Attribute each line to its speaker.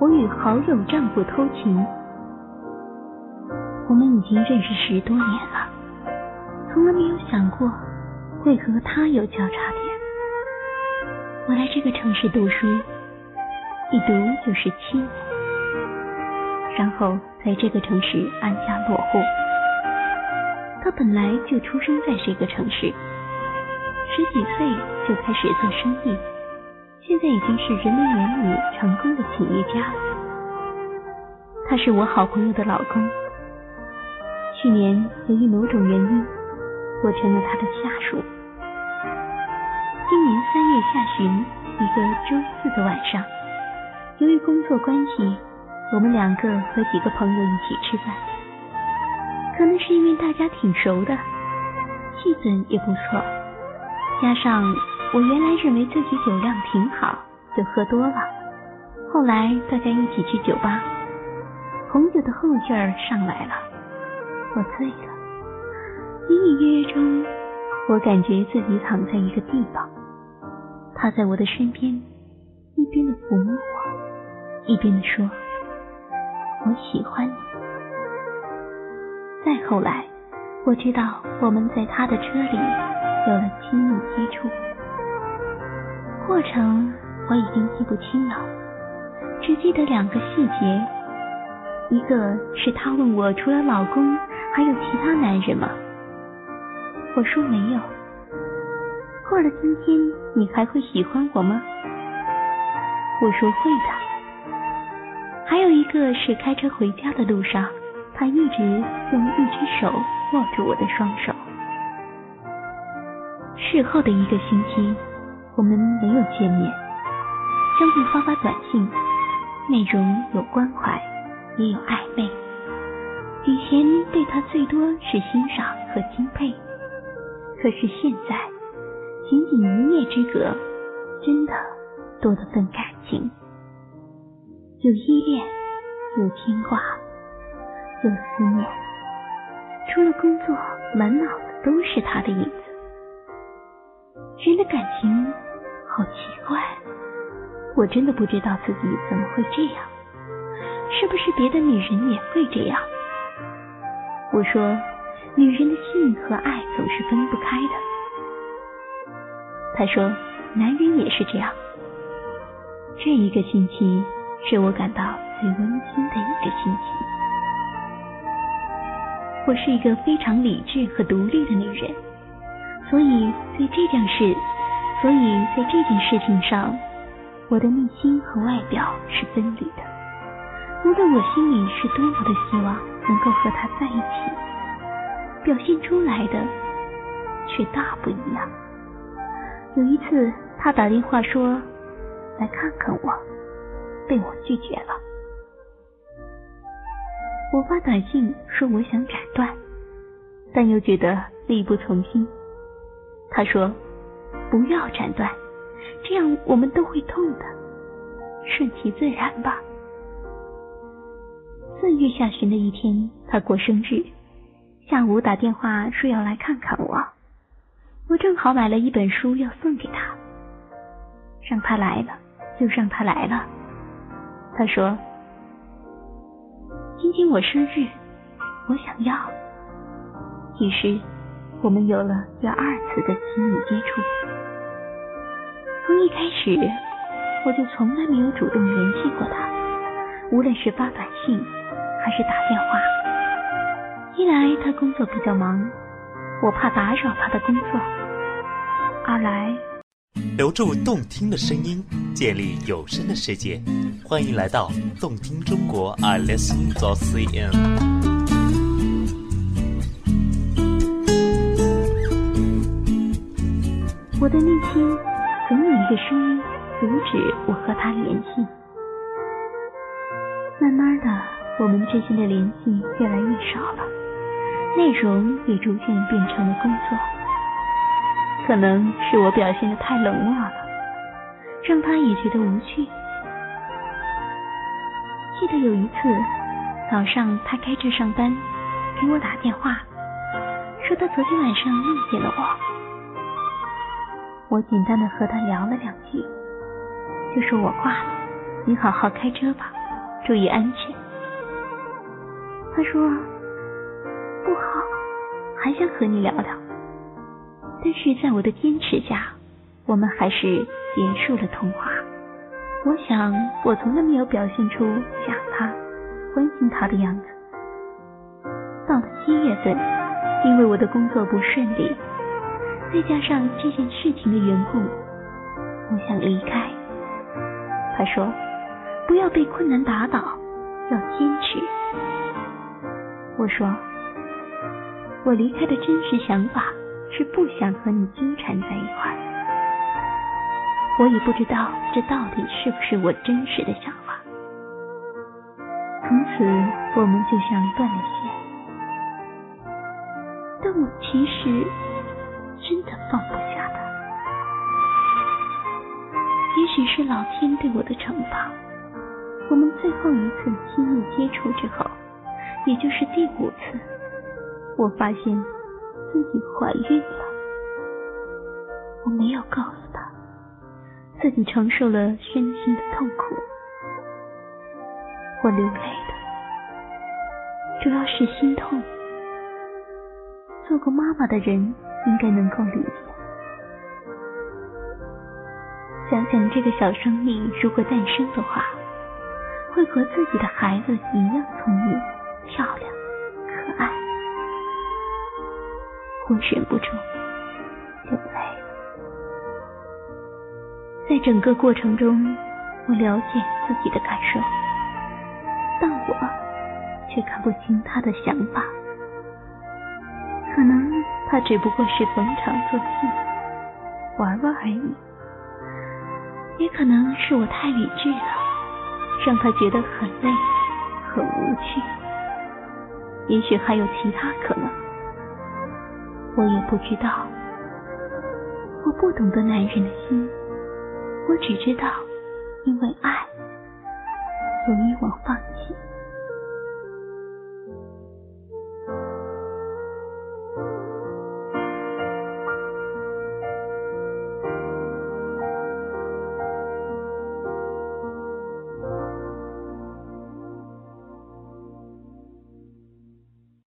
Speaker 1: 我与好友丈夫偷情。我们已经认识十多年了，从来没有想过会和他有交叉点。我来这个城市读书，一读就是七年，然后在这个城市安家落户。他本来就出生在这个城市，十几岁就开始做生意，现在已经是人民眼里成功的企业家了。他是我好朋友的老公。去年由于某种原因，我成了他的下属。今年三月下旬一个周四的晚上，由于工作关系，我们两个和几个朋友一起吃饭。可能是因为大家挺熟的，气氛也不错，加上我原来认为自己酒量挺好，就喝多了。后来大家一起去酒吧，红酒的后劲儿上来了。我醉了，隐隐约约中，我感觉自己躺在一个地方，他在我的身边，一边的抚摸我，一边的说：“我喜欢你。”再后来，我知道我们在他的车里有了亲密接触，过程我已经记不清了，只记得两个细节，一个是他问我除了老公。还有其他男人吗？我说没有。过了今天，你还会喜欢我吗？我说会的。还有一个是开车回家的路上，他一直用一只手握住我的双手。事后的一个星期，我们没有见面，相互发发短信，内容有关怀，也有暧昧。以前对他最多是欣赏和钦佩，可是现在仅仅一面之隔，真的多了份感情，有依恋，有牵挂，有思念。除了工作，满脑子都是他的影子。人的感情好奇怪，我真的不知道自己怎么会这样，是不是别的女人也会这样？我说，女人的性和爱总是分不开的。他说，男人也是这样。这一个星期是我感到最温馨的一个星期。我是一个非常理智和独立的女人，所以对这件事，所以在这件事情上，我的内心和外表是分离的。无论我心里是多么的希望。能够和他在一起，表现出来的却大不一样。有一次，他打电话说来看看我，被我拒绝了。我发短信说我想斩断，但又觉得力不从心。他说不要斩断，这样我们都会痛的，顺其自然吧。四月下旬的一天，他过生日，下午打电话说要来看看我。我正好买了一本书要送给他，让他来了就让他来了。他说：“今天我生日，我想要。”于是我们有了第二次的亲密接触。从一开始，我就从来没有主动联系过他，无论是发短信。还是打电话。一来他工作比较忙，我怕打扰他的工作；二来，
Speaker 2: 留住动听的声音，建立有声的世界。欢迎来到动听中国，I listen to CN。
Speaker 1: 我的内心总有一个声音阻止我和他联系。慢慢的。我们之间的联系越来越少了，内容也逐渐变成了工作。可能是我表现的太冷漠了，让他也觉得无趣。记得有一次早上，他开车上班，给我打电话，说他昨天晚上梦见了我。我简单的和他聊了两句，就说我挂了，你好好开车吧。注意安全。他说不好，还想和你聊聊，但是在我的坚持下，我们还是结束了通话。我想，我从来没有表现出想他、关心他的样子。到了七月份，因为我的工作不顺利，再加上这件事情的缘故，我想离开。他说：“不要被困难打倒，要坚持。”我说：“我离开的真实想法是不想和你纠缠在一块儿。”我也不知道这到底是不是我真实的想法。从此我们就像断了线，但我其实放不下他。也许是老天对我的惩罚，我们最后一次亲密接触之后，也就是第五次，我发现自己怀孕了。我没有告诉他。自己承受了身心的痛苦，我流泪的主要是心痛。做过妈妈的人应该能够理解想这个小生命如果诞生的话，会和自己的孩子一样聪明、漂亮、可爱，我忍不住流泪。在整个过程中，我了解自己的感受，但我却看不清他的想法。可能他只不过是逢场作戏，玩玩而已；也可能是我太理智了，让他觉得很累、很无趣。也许还有其他可能，我也不知道。我不懂得男人的心。我只知道，因为爱，所以我放弃。